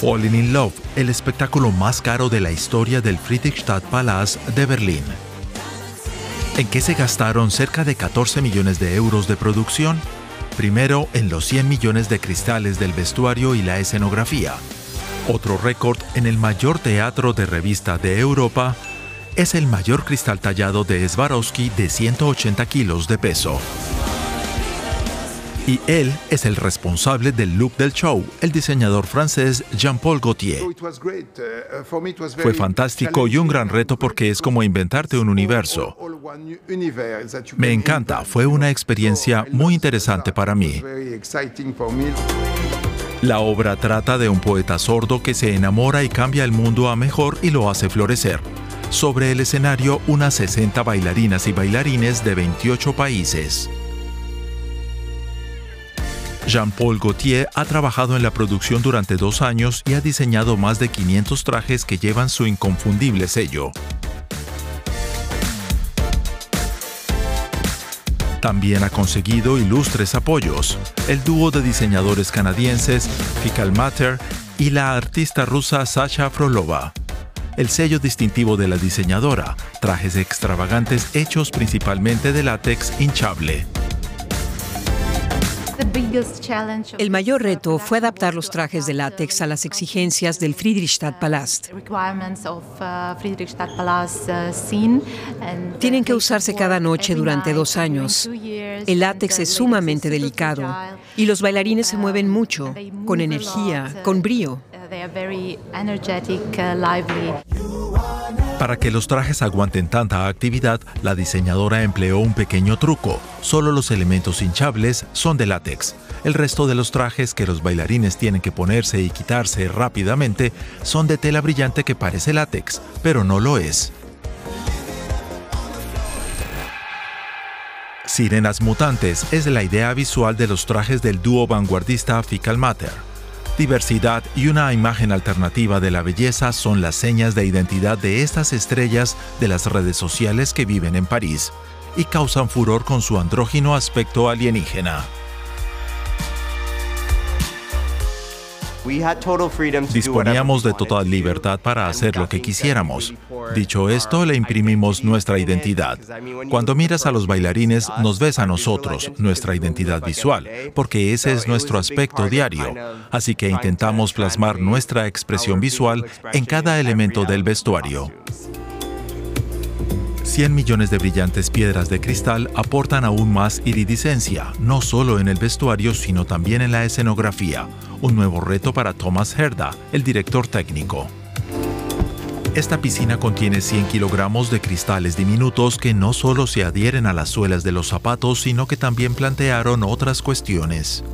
Falling in Love, el espectáculo más caro de la historia del Friedrichstadtpalast de Berlín. ¿En qué se gastaron cerca de 14 millones de euros de producción? Primero, en los 100 millones de cristales del vestuario y la escenografía. Otro récord en el mayor teatro de revista de Europa es el mayor cristal tallado de Swarovski de 180 kilos de peso. Y él es el responsable del look del show, el diseñador francés Jean-Paul Gaultier. Fue fantástico y un gran reto porque es como inventarte un universo. Me encanta, fue una experiencia muy interesante para mí. La obra trata de un poeta sordo que se enamora y cambia el mundo a mejor y lo hace florecer. Sobre el escenario, unas 60 bailarinas y bailarines de 28 países. Jean-Paul Gaultier ha trabajado en la producción durante dos años y ha diseñado más de 500 trajes que llevan su inconfundible sello. También ha conseguido ilustres apoyos. El dúo de diseñadores canadienses Fical Matter y la artista rusa Sasha Frolova. El sello distintivo de la diseñadora, trajes extravagantes hechos principalmente de látex hinchable. El mayor reto fue adaptar los trajes de látex a las exigencias del Friedrichstadtpalast. uh, Tienen que usarse cada noche durante dos años. El látex es sumamente delicado y los bailarines se mueven mucho, con energía, con brío. Para que los trajes aguanten tanta actividad, la diseñadora empleó un pequeño truco. Solo los elementos hinchables son de látex. El resto de los trajes que los bailarines tienen que ponerse y quitarse rápidamente son de tela brillante que parece látex, pero no lo es. Sirenas mutantes es la idea visual de los trajes del dúo vanguardista Fical Matter. Diversidad y una imagen alternativa de la belleza son las señas de identidad de estas estrellas de las redes sociales que viven en París y causan furor con su andrógino aspecto alienígena. Disponíamos de total libertad para hacer lo que quisiéramos. Dicho esto, le imprimimos nuestra identidad. Cuando miras a los bailarines, nos ves a nosotros, nuestra identidad visual, porque ese es nuestro aspecto diario. Así que intentamos plasmar nuestra expresión visual en cada elemento del vestuario. 100 millones de brillantes piedras de cristal aportan aún más iridiscencia, no solo en el vestuario, sino también en la escenografía, un nuevo reto para Thomas Herda, el director técnico. Esta piscina contiene 100 kilogramos de cristales diminutos que no solo se adhieren a las suelas de los zapatos, sino que también plantearon otras cuestiones.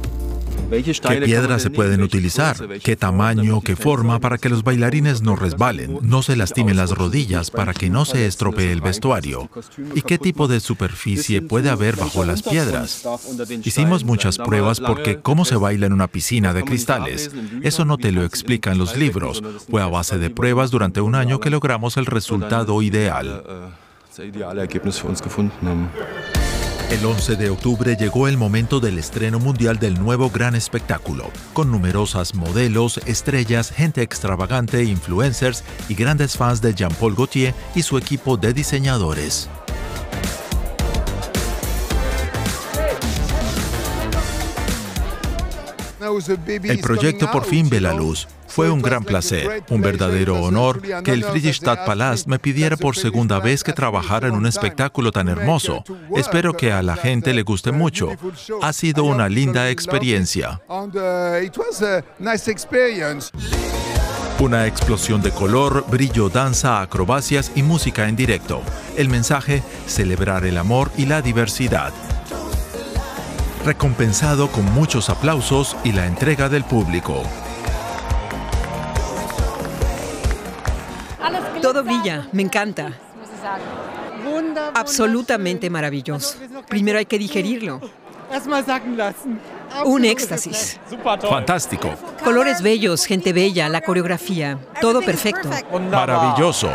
¿Qué piedras se pueden utilizar? ¿Qué tamaño, qué forma para que los bailarines no resbalen, no se lastimen las rodillas para que no se estropee el vestuario? ¿Y qué tipo de superficie puede haber bajo las piedras? Hicimos muchas pruebas porque cómo se baila en una piscina de cristales, eso no te lo explican los libros. Fue a base de pruebas durante un año que logramos el resultado ideal. El 11 de octubre llegó el momento del estreno mundial del nuevo gran espectáculo, con numerosas modelos, estrellas, gente extravagante, influencers y grandes fans de Jean-Paul Gaultier y su equipo de diseñadores. El proyecto por fin ve la luz. Fue un gran placer, un verdadero honor que el Friedrichstadtpalast me pidiera por segunda vez que trabajara en un espectáculo tan hermoso. Espero que a la gente le guste mucho. Ha sido una linda experiencia. Una explosión de color, brillo, danza, acrobacias y música en directo. El mensaje, celebrar el amor y la diversidad. Recompensado con muchos aplausos y la entrega del público. Todo brilla, me encanta. Absolutamente maravilloso. Primero hay que digerirlo. Un éxtasis. Fantástico. Colores bellos, gente bella, la coreografía, todo perfecto. Maravilloso.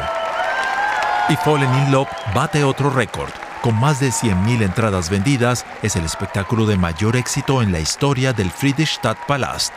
Y Fallen in Love bate otro récord. Con más de 100.000 entradas vendidas, es el espectáculo de mayor éxito en la historia del Friedrichstadtpalast.